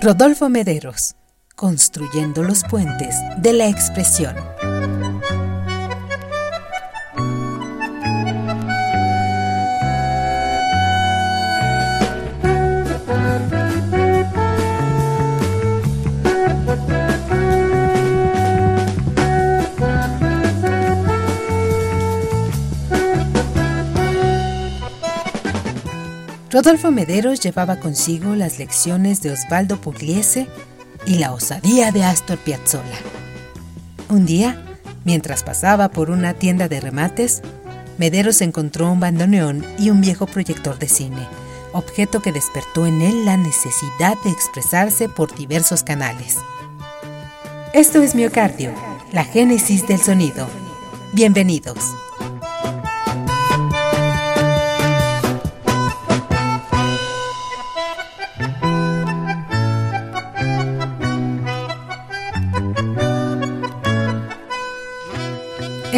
Rodolfo Mederos, construyendo los puentes de la expresión. Rodolfo Mederos llevaba consigo las lecciones de Osvaldo Pugliese y la osadía de Astor Piazzolla. Un día, mientras pasaba por una tienda de remates, Mederos encontró un bandoneón y un viejo proyector de cine, objeto que despertó en él la necesidad de expresarse por diversos canales. Esto es Miocardio, la génesis del sonido. Bienvenidos.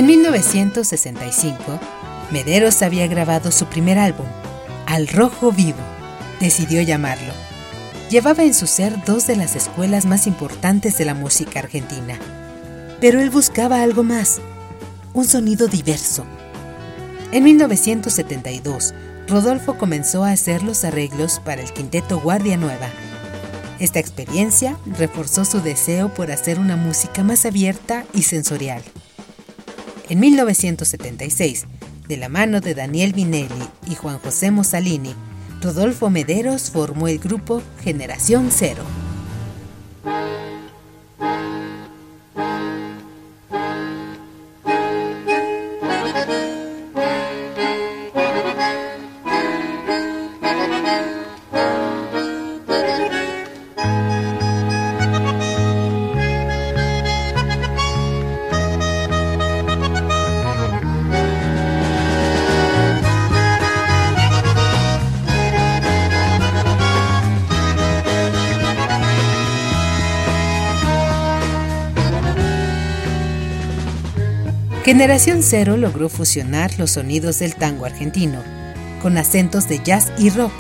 En 1965, Mederos había grabado su primer álbum, Al Rojo Vivo, decidió llamarlo. Llevaba en su ser dos de las escuelas más importantes de la música argentina, pero él buscaba algo más, un sonido diverso. En 1972, Rodolfo comenzó a hacer los arreglos para el quinteto Guardia Nueva. Esta experiencia reforzó su deseo por hacer una música más abierta y sensorial. En 1976, de la mano de Daniel Vinelli y Juan José Mussolini, Rodolfo Mederos formó el grupo Generación Cero. Generación Cero logró fusionar los sonidos del tango argentino con acentos de jazz y rock.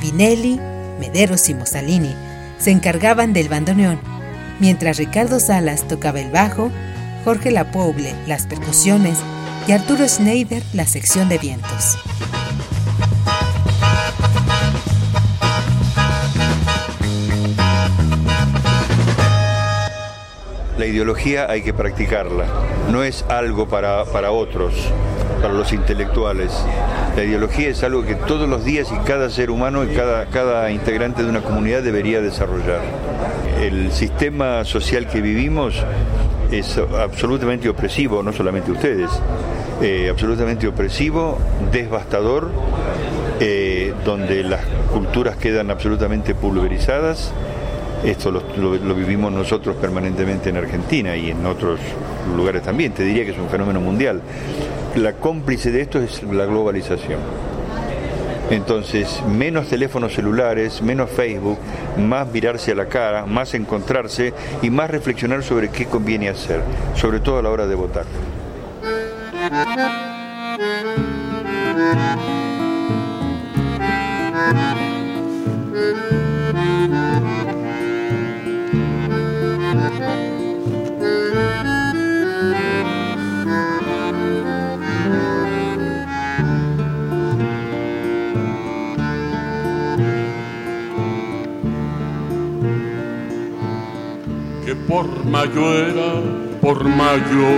Pinelli, Mederos y Mussolini se encargaban del bandoneón, mientras Ricardo Salas tocaba el bajo, Jorge Lapoble las percusiones y Arturo Schneider la sección de vientos. Ideología hay que practicarla, no es algo para, para otros, para los intelectuales. La ideología es algo que todos los días y cada ser humano y cada, cada integrante de una comunidad debería desarrollar. El sistema social que vivimos es absolutamente opresivo, no solamente ustedes, eh, absolutamente opresivo, devastador, eh, donde las culturas quedan absolutamente pulverizadas esto lo, vivimos nosotros permanentemente en Argentina y en otros lugares también. Te diría que es un fenómeno mundial. La cómplice de esto es la globalización. Entonces, menos teléfonos celulares, menos Facebook, más mirarse a la cara, más encontrarse y más reflexionar sobre qué conviene hacer, sobre todo a la hora de votar. Por mayo era por mayo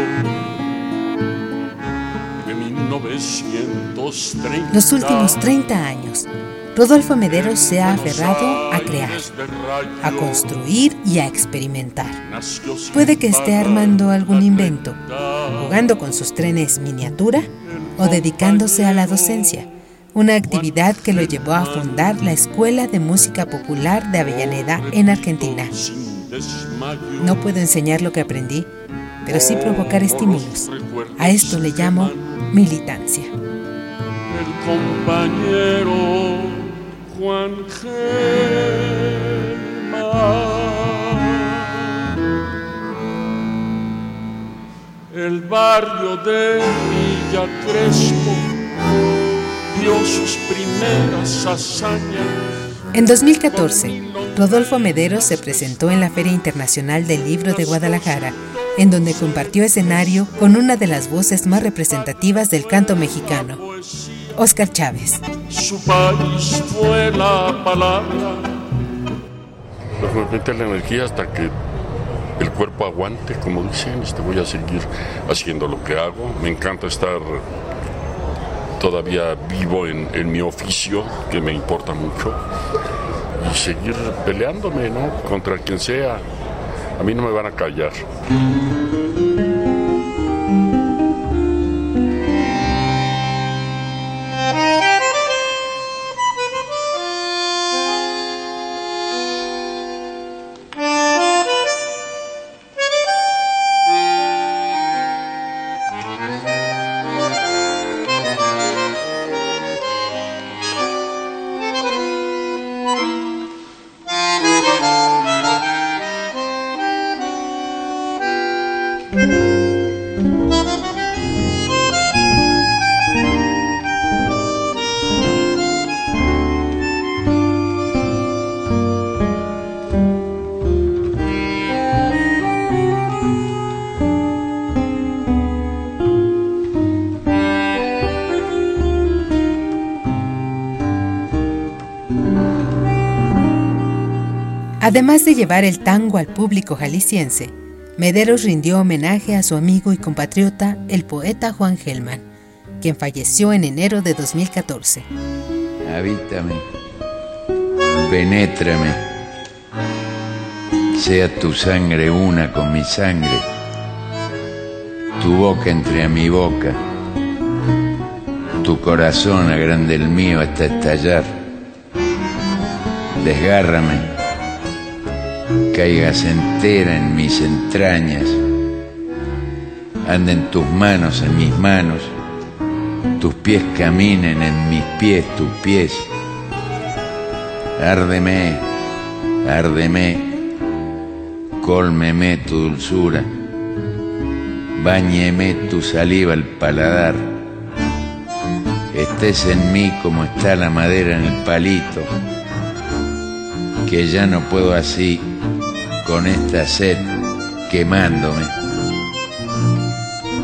de 1930. Los últimos 30 años, Rodolfo Mederos se ha aferrado a crear, a construir y a experimentar. Puede que esté armando algún invento, jugando con sus trenes miniatura o dedicándose a la docencia una actividad que lo llevó a fundar la Escuela de Música Popular de Avellaneda en Argentina. No puedo enseñar lo que aprendí, pero sí provocar estímulos. A esto le llamo militancia. El compañero Juan El barrio de Villa Crespo dio sus primeras hazañas. En 2014, Rodolfo Mederos se presentó en la Feria Internacional del Libro de Guadalajara, en donde compartió escenario con una de las voces más representativas del canto mexicano, Oscar Chávez. Su país fue la palabra. Pues me la energía hasta que el cuerpo aguante, como dicen, este, voy a seguir haciendo lo que hago. Me encanta estar todavía vivo en, en mi oficio, que me importa mucho, y seguir peleándome, ¿no? Contra quien sea. A mí no me van a callar. Además de llevar el tango al público jalisciense, Mederos rindió homenaje a su amigo y compatriota, el poeta Juan Gelman, quien falleció en enero de 2014. Habítame, penétrame, sea tu sangre una con mi sangre, tu boca entre a mi boca, tu corazón agrande el mío hasta estallar, desgárrame caigas entera en mis entrañas, anden tus manos en mis manos, tus pies caminen en mis pies, tus pies. Árdeme, árdeme, cólmeme tu dulzura, báñeme tu saliva al paladar, estés en mí como está la madera en el palito, que ya no puedo así con esta sed quemándome,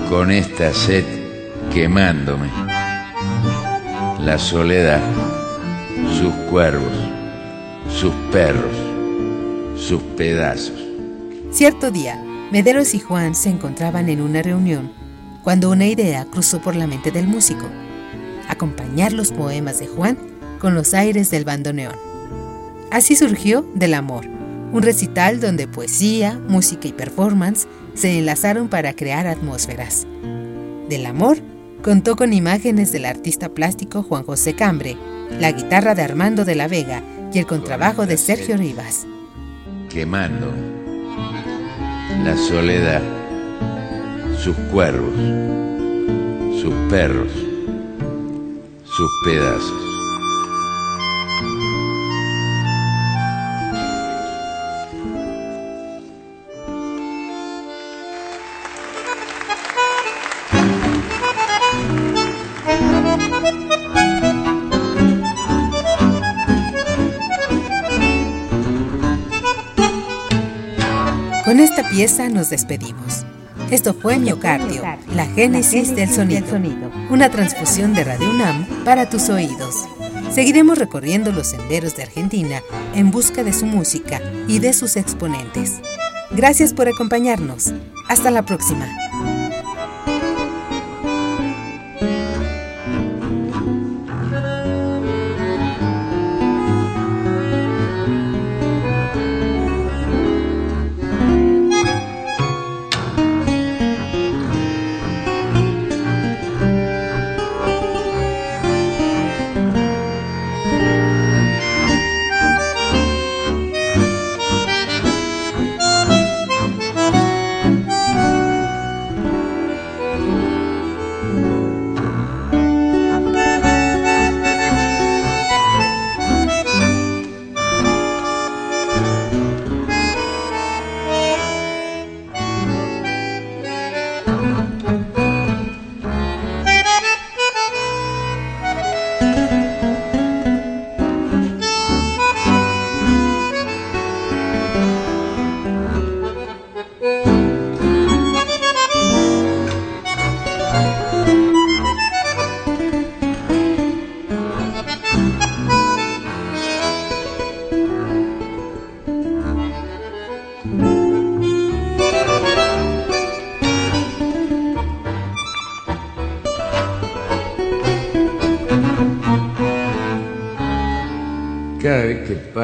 con esta sed quemándome. La soledad, sus cuervos, sus perros, sus pedazos. Cierto día, Mederos y Juan se encontraban en una reunión cuando una idea cruzó por la mente del músico, acompañar los poemas de Juan con los aires del bandoneón. Así surgió Del Amor, un recital donde poesía, música y performance se enlazaron para crear atmósferas. Del amor contó con imágenes del artista plástico Juan José Cambre, la guitarra de Armando de la Vega y el contrabajo de Sergio Rivas. Quemando la soledad, sus cuervos, sus perros, sus pedazos. Con esta pieza nos despedimos. Esto fue Miocardio, la génesis del sonido, una transfusión de Radio UNAM para tus oídos. Seguiremos recorriendo los senderos de Argentina en busca de su música y de sus exponentes. Gracias por acompañarnos. Hasta la próxima.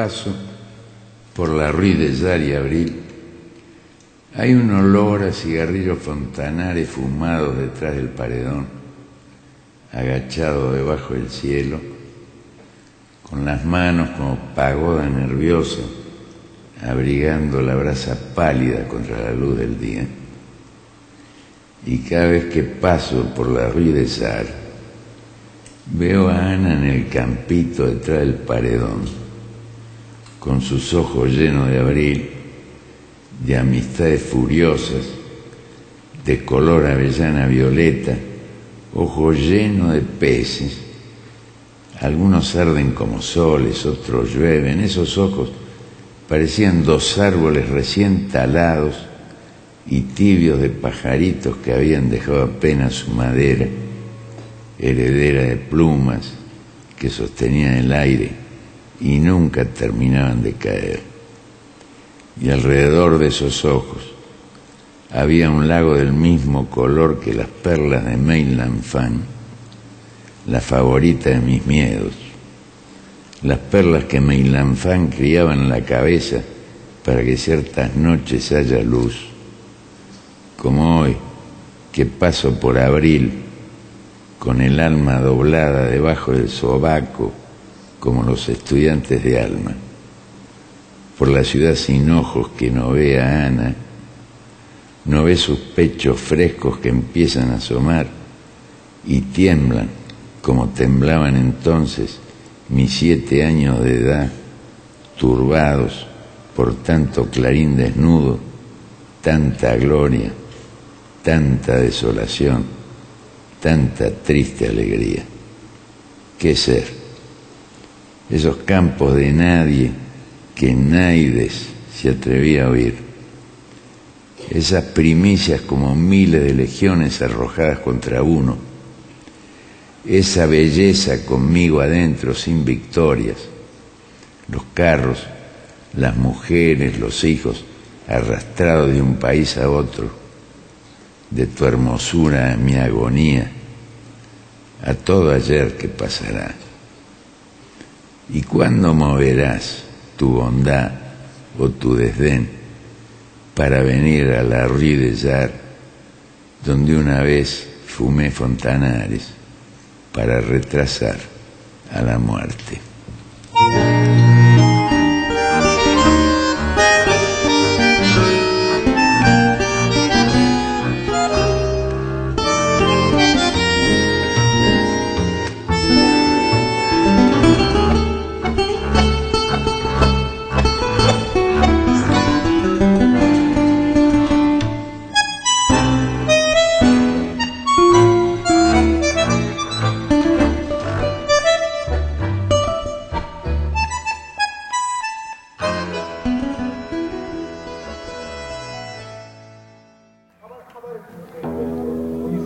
Paso por la Rue de Yari Abril, hay un olor a cigarrillos fontanares fumados detrás del paredón, agachado debajo del cielo, con las manos como pagoda nerviosa, abrigando la brasa pálida contra la luz del día. Y cada vez que paso por la Rue de Sar, veo a Ana en el campito detrás del paredón, con sus ojos llenos de abril de amistades furiosas, de color avellana violeta, ojos llenos de peces. Algunos arden como soles, otros llueven. Esos ojos parecían dos árboles recién talados y tibios de pajaritos que habían dejado apenas su madera, heredera de plumas que sostenían el aire y nunca terminaban de caer. Y alrededor de esos ojos había un lago del mismo color que las perlas de Meilan Fan, la favorita de mis miedos, las perlas que Meilan Fan criaba en la cabeza para que ciertas noches haya luz, como hoy que paso por abril con el alma doblada debajo del sobaco como los estudiantes de alma por la ciudad sin ojos que no ve a Ana, no ve sus pechos frescos que empiezan a asomar y tiemblan como temblaban entonces mis siete años de edad, turbados por tanto clarín desnudo, tanta gloria, tanta desolación, tanta triste alegría. ¿Qué ser? Esos campos de nadie, que Naides se atrevía a oír. Esas primicias como miles de legiones arrojadas contra uno. Esa belleza conmigo adentro sin victorias. Los carros, las mujeres, los hijos, arrastrados de un país a otro. De tu hermosura a mi agonía. A todo ayer que pasará. ¿Y cuándo moverás? tu bondad o tu desdén para venir a la Rue de donde una vez fumé fontanares para retrasar a la muerte.